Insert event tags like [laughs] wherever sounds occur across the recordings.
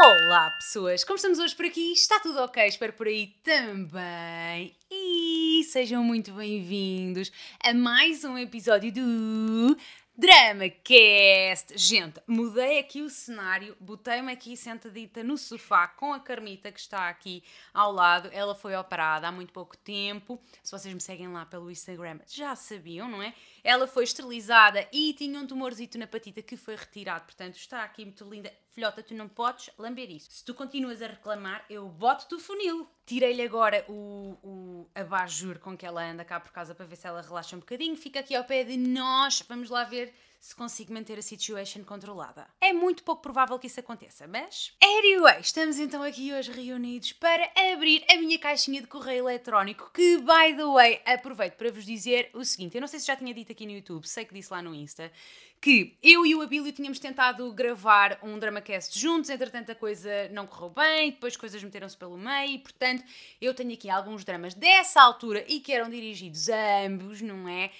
Olá, pessoas! Como estamos hoje por aqui? Está tudo ok? Espero por aí também. E sejam muito bem-vindos a mais um episódio do DramaCast. Gente, mudei aqui o cenário, botei-me aqui sentadita no sofá com a Carmita que está aqui ao lado. Ela foi operada há muito pouco tempo. Se vocês me seguem lá pelo Instagram, já sabiam, não é? Ela foi esterilizada e tinha um tumorzito na patita que foi retirado. Portanto, está aqui muito linda. Filhota, tu não podes lamber isso. Se tu continuas a reclamar, eu boto-te o funil. Tirei-lhe agora o, o abajur com que ela anda cá por casa para ver se ela relaxa um bocadinho. Fica aqui ao pé de nós. Vamos lá ver se consigo manter a situation controlada. É muito pouco provável que isso aconteça, mas. Anyway, estamos então aqui hoje reunidos para abrir a minha caixinha de correio eletrónico. Que, by the way, aproveito para vos dizer o seguinte: eu não sei se já tinha dito aqui no YouTube, sei que disse lá no Insta, que eu e o Abílio tínhamos tentado gravar um DramaCast juntos, entretanto a coisa não correu bem, depois coisas meteram-se pelo meio, e portanto eu tenho aqui alguns dramas dessa altura e que eram dirigidos a ambos, não é?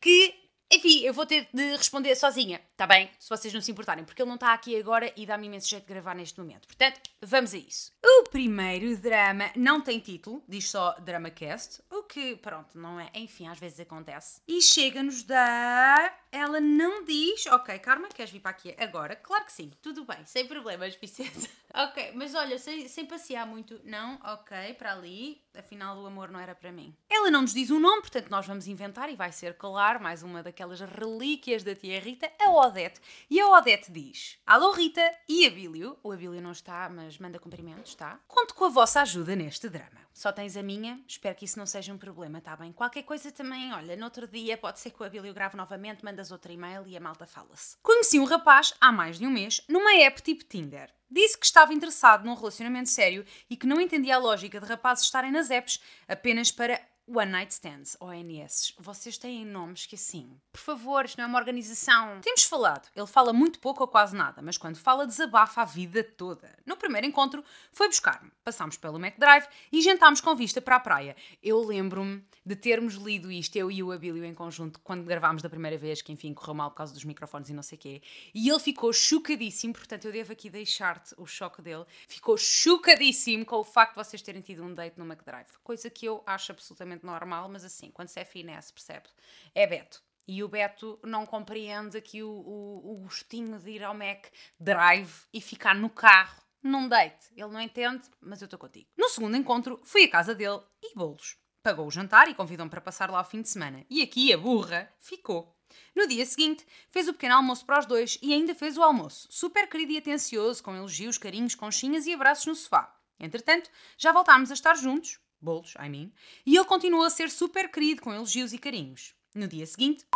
Que enfim, eu vou ter de responder sozinha, tá bem? Se vocês não se importarem, porque ele não está aqui agora e dá-me imenso jeito de gravar neste momento. Portanto, vamos a isso. O primeiro drama não tem título, diz só DramaCast, o que, pronto, não é. Enfim, às vezes acontece. E chega-nos da. Ela não diz. Ok, Karma, queres vir para aqui agora? Claro que sim, tudo bem, sem problemas, Vicente. [laughs] ok, mas olha, sem, sem passear muito. Não, ok, para ali. Afinal, o amor não era para mim. Ela não nos diz um nome, portanto, nós vamos inventar e vai ser, claro, mais uma daquelas relíquias da tia Rita, a Odete. E a Odete diz: Alô, Rita e Abílio. O Abílio não está, mas manda cumprimentos, tá? Conto com a vossa ajuda neste drama. Só tens a minha, espero que isso não seja um problema, tá bem? Qualquer coisa também, olha, no outro dia pode ser que o Abílio grave novamente, mandas outro e-mail e a malta fala-se. Conheci um rapaz há mais de um mês numa app tipo Tinder. Disse que estava interessado num relacionamento sério e que não entendia a lógica de rapazes estarem nas apps apenas para One Night Stands, ONS. Vocês têm nomes que assim. Por favor, isto não é uma organização. Temos falado. Ele fala muito pouco ou quase nada, mas quando fala, desabafa a vida toda. No primeiro encontro, foi buscar-me. Passámos pelo McDrive e jantámos com vista para a praia. Eu lembro-me de termos lido isto, eu e o Abílio em conjunto, quando gravámos da primeira vez, que enfim correu mal por causa dos microfones e não sei o quê. E ele ficou chocadíssimo, portanto eu devo aqui deixar-te o choque dele. Ficou chocadíssimo com o facto de vocês terem tido um date no McDrive. Coisa que eu acho absolutamente normal, mas assim, quando se é finesse, percebe? É Beto. E o Beto não compreende aqui o, o, o gostinho de ir ao Mac Drive e ficar no carro num date. Ele não entende, mas eu estou contigo. No segundo encontro, fui à casa dele e bolos. Pagou o jantar e convidou-me para passar lá o fim de semana. E aqui a burra ficou. No dia seguinte, fez o pequeno almoço para os dois e ainda fez o almoço, super querido e atencioso, com elogios, carinhos, conchinhas e abraços no sofá. Entretanto, já voltámos a estar juntos, bolos, I mean, e ele continuou a ser super querido, com elogios e carinhos. No dia seguinte.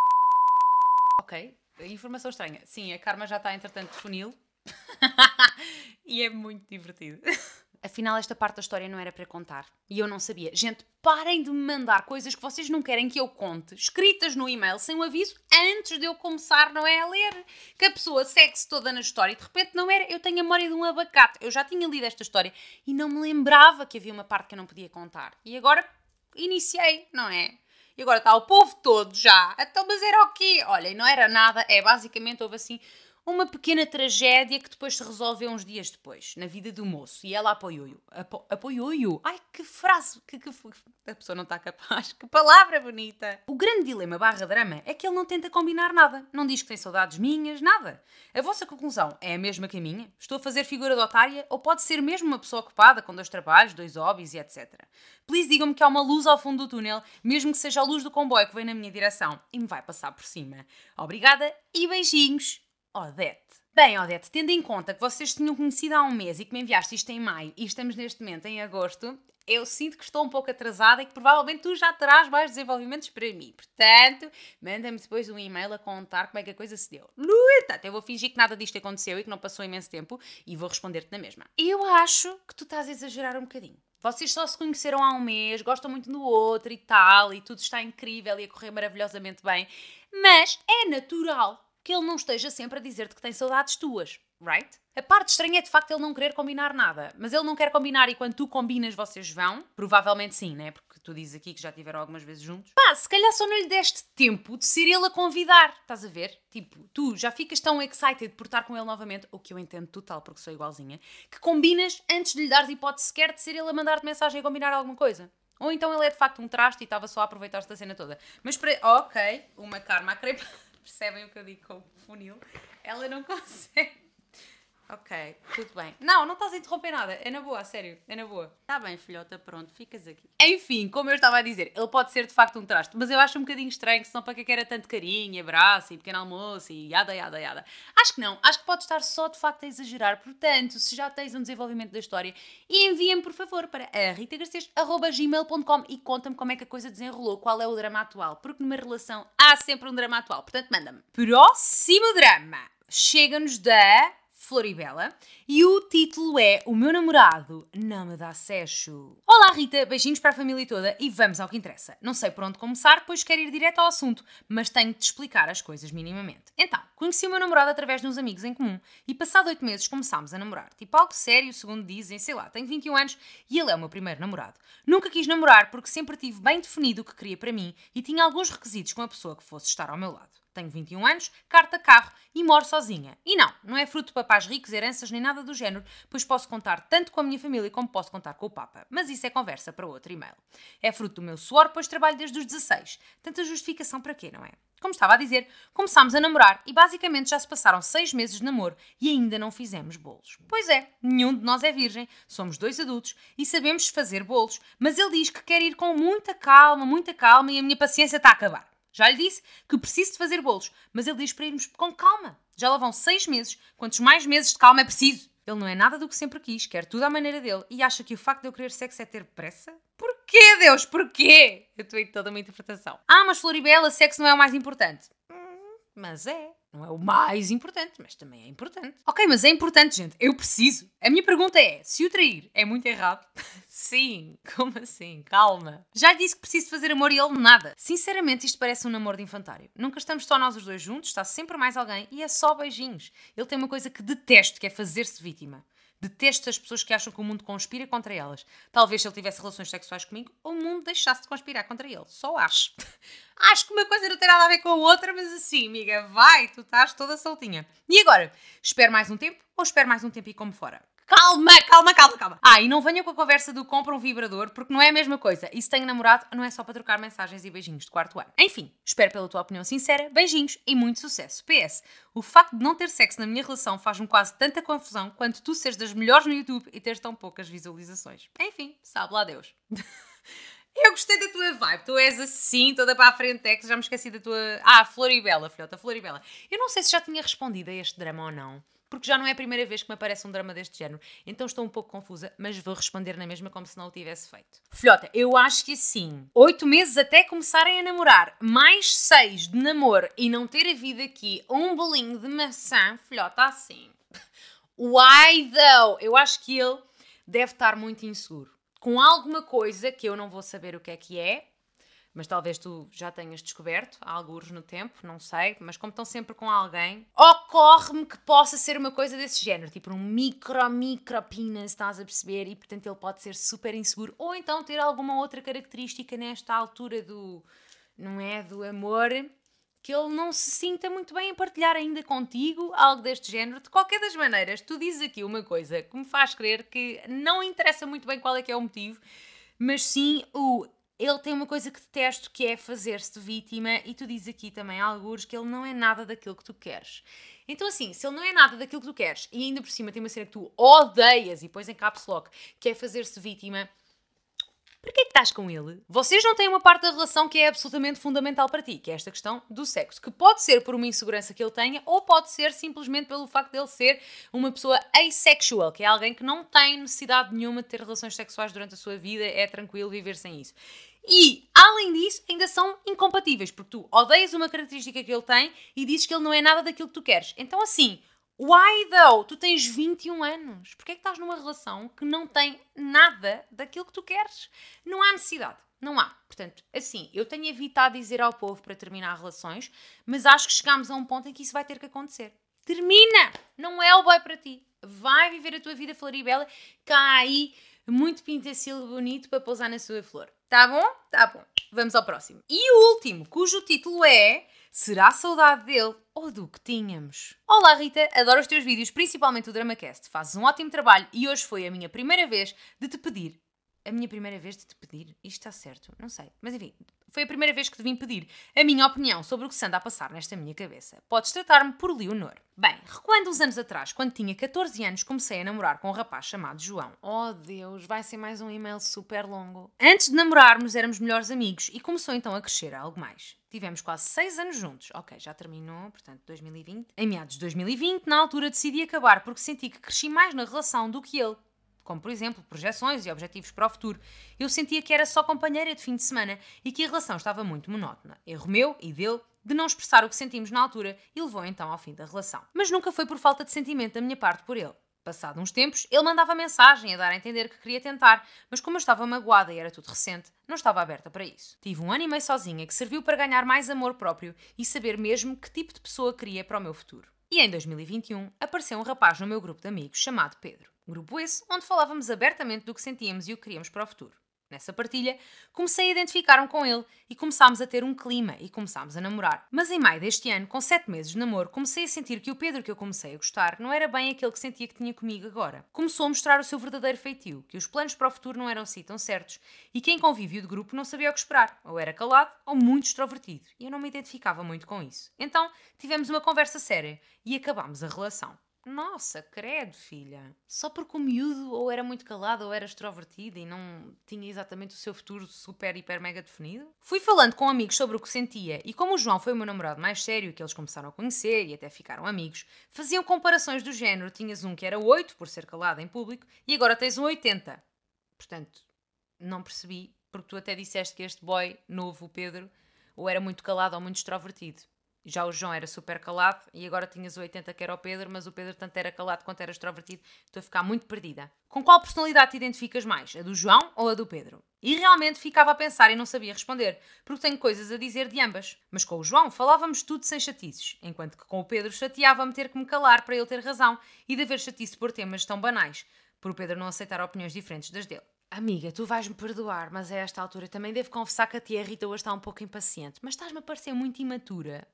Ok, informação estranha. Sim, a Karma já está, entretanto, de funil. [laughs] e é muito divertido. Afinal, esta parte da história não era para contar. E eu não sabia. Gente, parem de me mandar coisas que vocês não querem que eu conte, escritas no e-mail, sem o aviso, antes de eu começar, não é? A ler. Que a pessoa segue-se toda na história e de repente não era. Eu tenho a memória de um abacate. Eu já tinha lido esta história e não me lembrava que havia uma parte que eu não podia contar. E agora iniciei, não é? E agora está o povo todo já. Então, mas era o quê? Olha, não era nada. É basicamente, houve assim uma pequena tragédia que depois se resolveu uns dias depois, na vida do moço. E ela apoiou-o. Apo apoiou-o. Ai, que frase! Que, que, a pessoa não está capaz. [laughs] Que palavra bonita! O grande dilema barra drama é que ele não tenta combinar nada. Não diz que tem saudades minhas, nada. A vossa conclusão é a mesma que a minha? Estou a fazer figura de otária? Ou pode ser mesmo uma pessoa ocupada com dois trabalhos, dois hobbies e etc. Please digam-me que há uma luz ao fundo do túnel, mesmo que seja a luz do comboio que vem na minha direção e me vai passar por cima. Obrigada e beijinhos! Odete. Bem, Odete, tendo em conta que vocês tinham conhecido há um mês e que me enviaste isto em maio e estamos neste momento em agosto, eu sinto que estou um pouco atrasada e que provavelmente tu já terás mais desenvolvimentos para mim. Portanto, manda-me depois um e-mail a contar como é que a coisa se deu. No entanto, eu vou fingir que nada disto aconteceu e que não passou imenso tempo e vou responder-te na mesma. Eu acho que tu estás a exagerar um bocadinho. Vocês só se conheceram há um mês, gostam muito do outro e tal, e tudo está incrível e a correr maravilhosamente bem, mas é natural que ele não esteja sempre a dizer-te que tem saudades tuas. right? A parte estranha é de facto ele não querer combinar nada. Mas ele não quer combinar e quando tu combinas vocês vão? Provavelmente sim, né? Porque tu dizes aqui que já tiveram algumas vezes juntos. Pá, se calhar só não lhe deste tempo de ser ele a convidar. Estás a ver? Tipo, tu já ficas tão excited por estar com ele novamente, o que eu entendo total porque sou igualzinha, que combinas antes de lhe dares hipótese sequer de ser ele a mandar-te mensagem a combinar alguma coisa. Ou então ele é de facto um traste e estava só a aproveitar-se da cena toda. Mas para. Ok, uma karma a crepe. Percebem o que eu digo com funil? Ela não [laughs] consegue. Ok, tudo bem. Não, não estás a interromper nada. É na boa, a sério. É na boa. Está bem, filhota, pronto, ficas aqui. Enfim, como eu estava a dizer, ele pode ser de facto um traste, mas eu acho um bocadinho estranho, senão para que era tanto carinho, abraço e pequeno almoço e yada, yada, yada. Acho que não. Acho que pode estar só de facto a exagerar. Portanto, se já tens um desenvolvimento da história, envia-me, por favor, para ritagarcês.gmail.com e conta-me como é que a coisa desenrolou, qual é o drama atual. Porque numa relação há sempre um drama atual. Portanto, manda-me. Próximo drama. Chega-nos da Floribela e o título é O meu namorado não me dá sexo. Olá Rita, beijinhos para a família toda e vamos ao que interessa. Não sei por onde começar, pois quero ir direto ao assunto, mas tenho de te explicar as coisas minimamente. Então, conheci o meu namorado através de uns amigos em comum e passado oito meses começámos a namorar. Tipo algo sério, segundo dizem, sei lá, tenho 21 anos e ele é o meu primeiro namorado. Nunca quis namorar porque sempre tive bem definido o que queria para mim e tinha alguns requisitos com a pessoa que fosse estar ao meu lado. Tenho 21 anos, carta carro e moro sozinha. E não, não é fruto de papás ricos, heranças nem nada do género, pois posso contar tanto com a minha família como posso contar com o Papa. Mas isso é conversa para outro e-mail. É fruto do meu suor, pois trabalho desde os 16. Tanta justificação para quê, não é? Como estava a dizer, começámos a namorar e basicamente já se passaram seis meses de namoro e ainda não fizemos bolos. Pois é, nenhum de nós é virgem, somos dois adultos e sabemos fazer bolos, mas ele diz que quer ir com muita calma, muita calma e a minha paciência está a acabar. Já lhe disse que preciso de fazer bolos, mas ele diz para irmos com calma. Já lá vão seis meses. Quantos mais meses de calma é preciso? Ele não é nada do que sempre quis, quer tudo à maneira dele e acha que o facto de eu querer sexo é ter pressa? Porquê, Deus? Porquê? Eu estou aí toda uma interpretação. Ah, mas Floribela, sexo não é o mais importante. Hum, mas é. Não é o mais importante, mas também é importante. Ok, mas é importante, gente. Eu preciso. A minha pergunta é: se o trair é muito errado? [laughs] Sim, como assim? Calma. Já disse que preciso fazer amor e ele nada. Sinceramente, isto parece um namoro de infantário. Nunca estamos só nós os dois juntos, está sempre mais alguém e é só beijinhos. Ele tem uma coisa que detesto, que é fazer-se vítima. Detesto as pessoas que acham que o mundo conspira contra elas. Talvez se ele tivesse relações sexuais comigo, o mundo deixasse de conspirar contra ele. Só acho. [laughs] acho que uma coisa não tem nada a ver com a outra, mas assim, amiga, vai, tu estás toda soltinha. E agora? Espero mais um tempo ou espero mais um tempo e como fora? Calma, calma, calma, calma. Ah, e não venha com a conversa do compra um vibrador, porque não é a mesma coisa. E se tenho namorado, não é só para trocar mensagens e beijinhos de quarto ano. Enfim, espero pela tua opinião sincera, beijinhos e muito sucesso. PS, o facto de não ter sexo na minha relação faz-me quase tanta confusão quanto tu seres das melhores no YouTube e teres tão poucas visualizações. Enfim, sabe lá Deus. [laughs] Eu gostei da tua vibe, tu és assim, toda para a frente, é que já me esqueci da tua. Ah, Floribela, filhota, Floribela. Eu não sei se já tinha respondido a este drama ou não porque já não é a primeira vez que me aparece um drama deste género. Então estou um pouco confusa, mas vou responder na mesma como se não o tivesse feito. Filhota, eu acho que sim. Oito meses até começarem a namorar, mais seis de namoro e não ter havido aqui um bolinho de maçã, filhota, assim. Why though? Eu acho que ele deve estar muito inseguro. Com alguma coisa que eu não vou saber o que é que é, mas talvez tu já tenhas descoberto, há alguns no tempo, não sei, mas como estão sempre com alguém, ocorre-me que possa ser uma coisa desse género, tipo um micro, micro penis, estás a perceber? E portanto ele pode ser super inseguro, ou então ter alguma outra característica nesta altura do, não é, do amor, que ele não se sinta muito bem em partilhar ainda contigo algo deste género. De qualquer das maneiras, tu dizes aqui uma coisa que me faz crer que não interessa muito bem qual é que é o motivo, mas sim o ele tem uma coisa que detesto que é fazer-se vítima e tu dizes aqui também alguns que ele não é nada daquilo que tu queres. Então assim, se ele não é nada daquilo que tu queres e ainda por cima tem uma cena que tu odeias e pões em caps lock, que é fazer-se vítima, para que é que estás com ele? Vocês não têm uma parte da relação que é absolutamente fundamental para ti, que é esta questão do sexo, que pode ser por uma insegurança que ele tenha ou pode ser simplesmente pelo facto de ele ser uma pessoa asexual, que é alguém que não tem necessidade nenhuma de ter relações sexuais durante a sua vida, é tranquilo viver sem isso. E, além disso, ainda são incompatíveis, porque tu odeias uma característica que ele tem e dizes que ele não é nada daquilo que tu queres. Então, assim, why though? Tu tens 21 anos. Porquê é que estás numa relação que não tem nada daquilo que tu queres? Não há necessidade. Não há. Portanto, assim, eu tenho evitado dizer ao povo para terminar relações, mas acho que chegamos a um ponto em que isso vai ter que acontecer. termina! Não é o boy para ti. Vai viver a tua vida floribela, cá aí, muito pintacilo bonito para pousar na sua flor. Tá bom? Tá bom. Vamos ao próximo. E o último, cujo título é Será saudade dele ou do que tínhamos? Olá Rita, adoro os teus vídeos, principalmente o DramaCast. Fazes um ótimo trabalho e hoje foi a minha primeira vez de te pedir. A minha primeira vez de te pedir? Isto está certo? Não sei. Mas enfim, foi a primeira vez que te vim pedir a minha opinião sobre o que se anda a passar nesta minha cabeça. Podes tratar-me por Leonor. Bem, recuando uns anos atrás, quando tinha 14 anos, comecei a namorar com um rapaz chamado João. Oh Deus, vai ser mais um e-mail super longo. Antes de namorarmos, éramos melhores amigos e começou então a crescer algo mais. Tivemos quase 6 anos juntos. Ok, já terminou, portanto, 2020. Em meados de 2020, na altura decidi acabar porque senti que cresci mais na relação do que ele como por exemplo projeções e objetivos para o futuro. Eu sentia que era só companheira de fim de semana e que a relação estava muito monótona. Erro meu e dele de não expressar o que sentimos na altura e levou então ao fim da relação. Mas nunca foi por falta de sentimento da minha parte por ele. Passado uns tempos, ele mandava mensagem a dar a entender que queria tentar, mas como eu estava magoada e era tudo recente, não estava aberta para isso. Tive um ano e meio sozinha que serviu para ganhar mais amor próprio e saber mesmo que tipo de pessoa queria para o meu futuro. E em 2021 apareceu um rapaz no meu grupo de amigos chamado Pedro. Grupo esse onde falávamos abertamente do que sentíamos e o que queríamos para o futuro. Nessa partilha, comecei a identificar-me com ele e começámos a ter um clima e começámos a namorar. Mas em maio deste ano, com sete meses de namoro, comecei a sentir que o Pedro que eu comecei a gostar não era bem aquele que sentia que tinha comigo agora. Começou a mostrar o seu verdadeiro feitio, que os planos para o futuro não eram assim tão certos e que em convívio de grupo não sabia o que esperar. Ou era calado ou muito extrovertido. E eu não me identificava muito com isso. Então tivemos uma conversa séria e acabámos a relação. Nossa, credo, filha. Só porque o miúdo ou era muito calado ou era extrovertido e não tinha exatamente o seu futuro super, hiper, mega definido? Fui falando com amigos sobre o que sentia e como o João foi o meu namorado mais sério que eles começaram a conhecer e até ficaram amigos, faziam comparações do género. Tinhas um que era 8 por ser calado em público e agora tens um 80. Portanto, não percebi, porque tu até disseste que este boy novo, o Pedro, ou era muito calado ou muito extrovertido. Já o João era super calado e agora tinhas o 80 que era o Pedro, mas o Pedro tanto era calado quanto era extrovertido. Estou a ficar muito perdida. Com qual personalidade te identificas mais? A do João ou a do Pedro? E realmente ficava a pensar e não sabia responder, porque tenho coisas a dizer de ambas. Mas com o João falávamos tudo sem chatices, enquanto que com o Pedro chateava-me ter que me calar para ele ter razão e de haver chatice por temas tão banais, por o Pedro não aceitar opiniões diferentes das dele. Amiga, tu vais-me perdoar, mas a esta altura também devo confessar que a tia Rita hoje está um pouco impaciente, mas estás-me a parecer muito imatura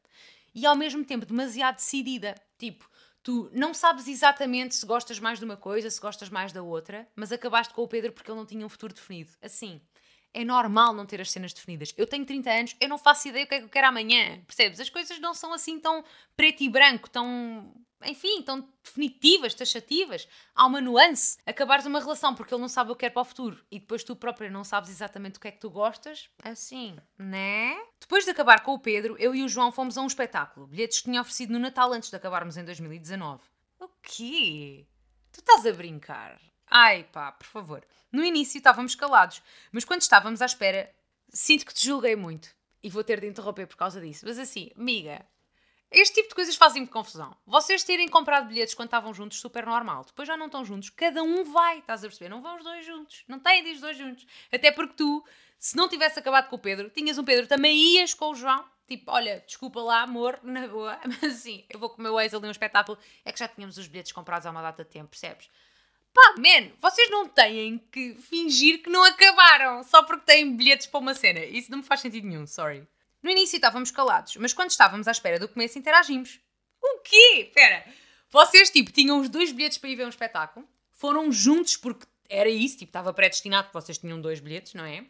e ao mesmo tempo demasiado decidida. Tipo, tu não sabes exatamente se gostas mais de uma coisa, se gostas mais da outra, mas acabaste com o Pedro porque ele não tinha um futuro definido. Assim, é normal não ter as cenas definidas. Eu tenho 30 anos, eu não faço ideia o que é que eu quero amanhã, percebes? As coisas não são assim tão preto e branco, tão enfim, tão definitivas, taxativas. Há uma nuance. Acabares uma relação porque ele não sabe o que quer para o futuro e depois tu própria não sabes exatamente o que é que tu gostas, assim, né? Depois de acabar com o Pedro, eu e o João fomos a um espetáculo. Bilhetes que tinha oferecido no Natal antes de acabarmos em 2019. O quê? Tu estás a brincar? Ai pá, por favor. No início estávamos calados, mas quando estávamos à espera, sinto que te julguei muito. E vou ter de interromper por causa disso. Mas assim, amiga, este tipo de coisas fazem-me confusão. Vocês terem comprado bilhetes quando estavam juntos, super normal. Depois já não estão juntos, cada um vai, estás a perceber? Não vão os dois juntos. Não têm de os dois juntos. Até porque tu, se não tivesse acabado com o Pedro, tinhas um Pedro, também ias com o João. Tipo, olha, desculpa lá, amor, [laughs] na boa, mas assim, eu vou com o meu ex ali um espetáculo. É que já tínhamos os bilhetes comprados há uma data de tempo, percebes? Pá, man, vocês não têm que fingir que não acabaram só porque têm bilhetes para uma cena. Isso não me faz sentido nenhum, sorry. No início estávamos calados, mas quando estávamos à espera do começo interagimos. O quê? Espera, vocês tipo tinham os dois bilhetes para ir ver um espetáculo, foram juntos porque era isso, tipo estava predestinado que vocês tinham dois bilhetes, não é?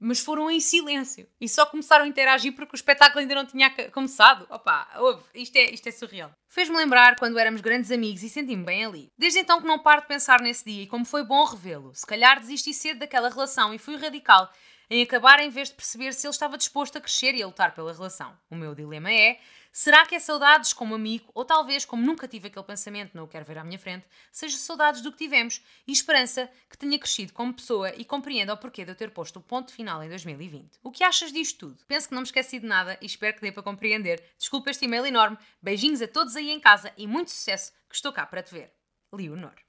Mas foram em silêncio e só começaram a interagir porque o espetáculo ainda não tinha começado. Opa, ouve, isto é, isto é surreal. Fez-me lembrar quando éramos grandes amigos e senti-me bem ali. Desde então que não paro de pensar nesse dia e como foi bom revê-lo. Se calhar desisti cedo daquela relação e fui radical em acabar em vez de perceber se ele estava disposto a crescer e a lutar pela relação. O meu dilema é: será que é saudades como amigo, ou talvez, como nunca tive aquele pensamento, não o quero ver à minha frente, seja saudades do que tivemos e esperança que tenha crescido como pessoa e compreenda o porquê de eu ter posto o ponto final em 2020? O que achas disto tudo? Penso que não me esqueci de nada e espero que dê para compreender. Desculpa este e-mail enorme, beijinhos a todos aí em casa e muito sucesso, que estou cá para te ver. Leonor.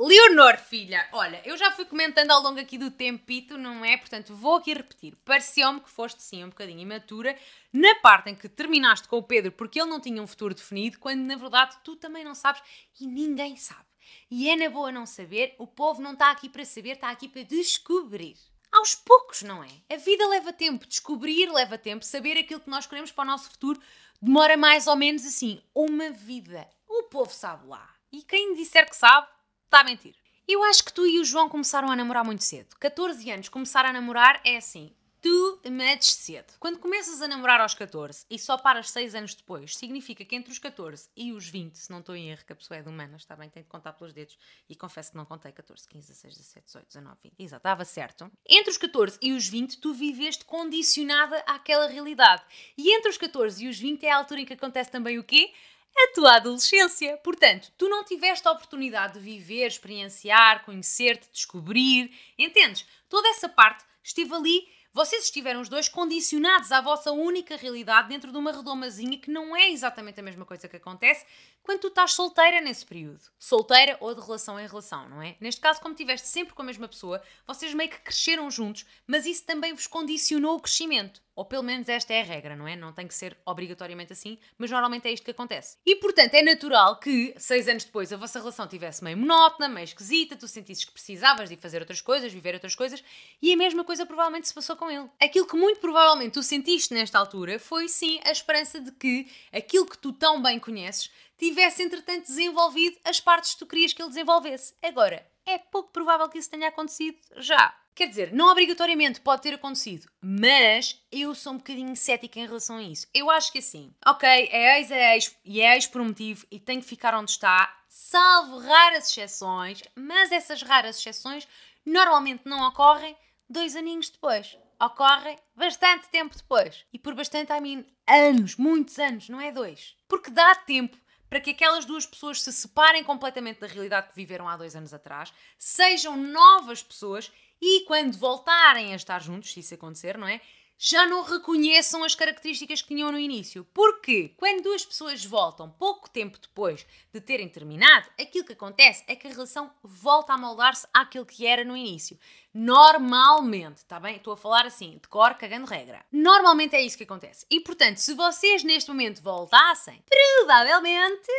Leonor, filha, olha, eu já fui comentando ao longo aqui do tempito, não é? Portanto, vou aqui repetir. Pareceu-me que foste sim um bocadinho imatura na parte em que terminaste com o Pedro porque ele não tinha um futuro definido, quando na verdade tu também não sabes e ninguém sabe. E é na boa não saber, o povo não está aqui para saber, está aqui para descobrir. Aos poucos, não é? A vida leva tempo, descobrir leva tempo, saber aquilo que nós queremos para o nosso futuro demora mais ou menos assim, uma vida. O povo sabe lá. E quem disser que sabe, Está a mentir. Eu acho que tu e o João começaram a namorar muito cedo. 14 anos, começar a namorar é assim. Tu metes cedo. Quando começas a namorar aos 14 e só paras 6 anos depois, significa que entre os 14 e os 20, se não estou em erro, que a pessoa é de humanas, está bem, tem de contar pelos dedos, e confesso que não contei 14, 15, 16, 17, 18, 19, 20. Exato, estava certo. Entre os 14 e os 20, tu viveste condicionada àquela realidade. E entre os 14 e os 20 é a altura em que acontece também o quê? A tua adolescência. Portanto, tu não tiveste a oportunidade de viver, experienciar, conhecer-te, descobrir, entendes? Toda essa parte esteve ali vocês estiveram os dois condicionados à vossa única realidade dentro de uma redomazinha que não é exatamente a mesma coisa que acontece quando tu estás solteira nesse período. Solteira ou de relação em relação, não é? Neste caso, como estiveste sempre com a mesma pessoa, vocês meio que cresceram juntos, mas isso também vos condicionou o crescimento. Ou pelo menos esta é a regra, não é? Não tem que ser obrigatoriamente assim, mas normalmente é isto que acontece. E portanto é natural que, seis anos depois, a vossa relação tivesse meio monótona, meio esquisita, tu sentisses que precisavas de fazer outras coisas, viver outras coisas, e a mesma coisa provavelmente se passou com ele. Aquilo que muito provavelmente tu sentiste nesta altura foi sim a esperança de que aquilo que tu tão bem conheces tivesse, entretanto, desenvolvido as partes que tu querias que ele desenvolvesse. Agora, é pouco provável que isso tenha acontecido já. Quer dizer, não obrigatoriamente pode ter acontecido, mas eu sou um bocadinho cética em relação a isso. Eu acho que assim, ok, é ex, é ex e é ex por um motivo e tem que ficar onde está, salvo raras exceções, mas essas raras exceções normalmente não ocorrem dois aninhos depois. Ocorrem bastante tempo depois. E por bastante, I mean, anos, muitos anos, não é dois. Porque dá tempo para que aquelas duas pessoas se separem completamente da realidade que viveram há dois anos atrás, sejam novas pessoas e quando voltarem a estar juntos, se isso acontecer, não é? Já não reconheçam as características que tinham no início. Porque quando duas pessoas voltam pouco tempo depois de terem terminado, aquilo que acontece é que a relação volta a moldar-se àquilo que era no início. Normalmente, está bem? Estou a falar assim, de cor, cagando regra. Normalmente é isso que acontece. E portanto, se vocês neste momento voltassem, provavelmente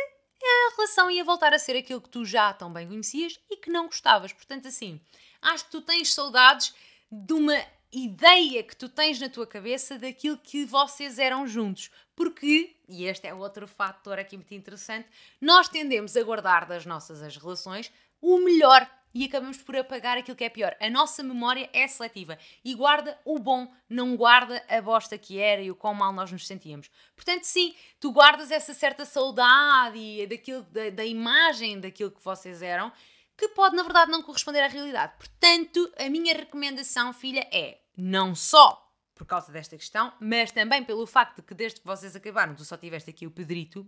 a relação ia voltar a ser aquilo que tu já tão bem conhecias e que não gostavas. Portanto, assim, acho que tu tens saudades de uma ideia que tu tens na tua cabeça daquilo que vocês eram juntos. Porque, e este é outro fator aqui muito interessante, nós tendemos a guardar das nossas as relações o melhor e acabamos por apagar aquilo que é pior. A nossa memória é seletiva e guarda o bom, não guarda a bosta que era e o quão mal nós nos sentíamos. Portanto, sim, tu guardas essa certa saudade e daquilo, da, da imagem daquilo que vocês eram que pode, na verdade, não corresponder à realidade. Portanto, a minha recomendação, filha, é não só por causa desta questão, mas também pelo facto de que desde que vocês acabaram, tu só tiveste aqui o Pedrito,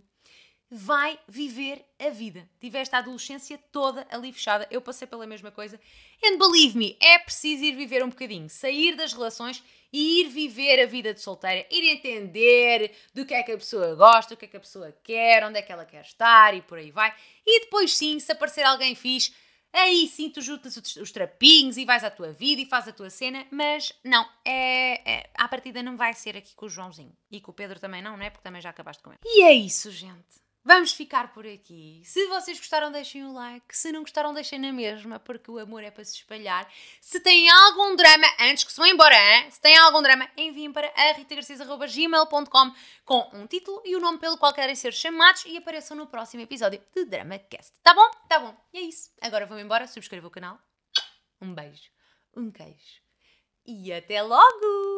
vai viver a vida. Tiveste a adolescência toda ali fechada. Eu passei pela mesma coisa. And believe me, é preciso ir viver um bocadinho, sair das relações e ir viver a vida de solteira, ir entender do que é que a pessoa gosta, o que é que a pessoa quer, onde é que ela quer estar e por aí vai. E depois sim, se aparecer alguém fixe, aí sim tu juntas os trapinhos e vais à tua vida e faz a tua cena, mas não, é, é, à partida não vai ser aqui com o Joãozinho. E com o Pedro também não, não é? Porque também já acabaste com ele. E é isso, gente. Vamos ficar por aqui. Se vocês gostaram, deixem o like. Se não gostaram, deixem na mesma, porque o amor é para se espalhar. Se têm algum drama, antes que se vão embora, hein? se têm algum drama, enviem para ritagarcias.gmail.com com um título e o nome pelo qual querem ser chamados e apareçam no próximo episódio de DramaCast. Tá bom? Tá bom. E é isso. Agora vou embora, subscreva o canal. Um beijo, um queijo e até logo!